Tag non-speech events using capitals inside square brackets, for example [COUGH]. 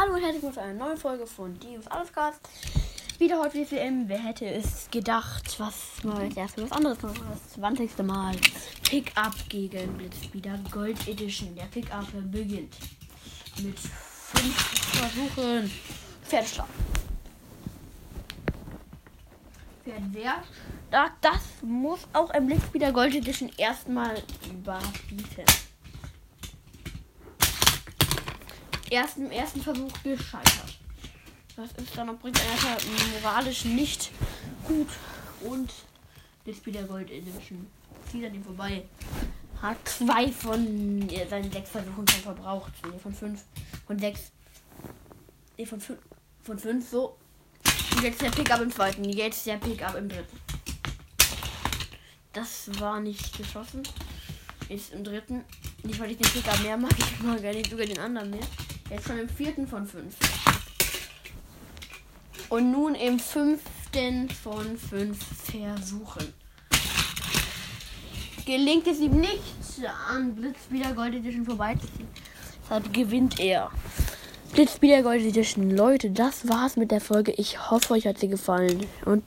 Hallo und herzlich willkommen zu einer neuen Folge von Dios Allescast. Wieder heute WCM. Wer hätte es gedacht, was mal als erstes was anderes noch das 20. Mal. Pickup gegen Blitzspeeder Gold Edition. Der Pickup beginnt mit fünf Versuchen. Pferdestart. Pferdwert. Da, das muss auch ein Blitzspeeder Gold Edition erstmal überbieten. Erst im ersten Versuch gescheitert. Das ist dann auch bringt einfach moralisch nicht gut. Und das wieder Gold Edition. Zieht an ihm vorbei. Hat zwei von ja, seinen sechs Versuchen schon verbraucht. Nee, von fünf. Von sechs. Nee, von fünf. Von fünf so. Und jetzt der Pickup im zweiten. Jetzt der Pickup im dritten. Das war nicht geschossen. Ist im dritten. Nicht, weil ich den Pickup mehr mag. [LAUGHS] Ich mag gar nicht sogar den anderen mehr. Jetzt schon im vierten von fünf. Und nun im fünften von fünf Versuchen. Gelingt es ihm nicht, an Blitzspeeder Gold Edition vorbeizuziehen. Deshalb gewinnt er. Blitzspeeder Gold Edition. Leute, das war's mit der Folge. Ich hoffe, euch hat sie gefallen. Und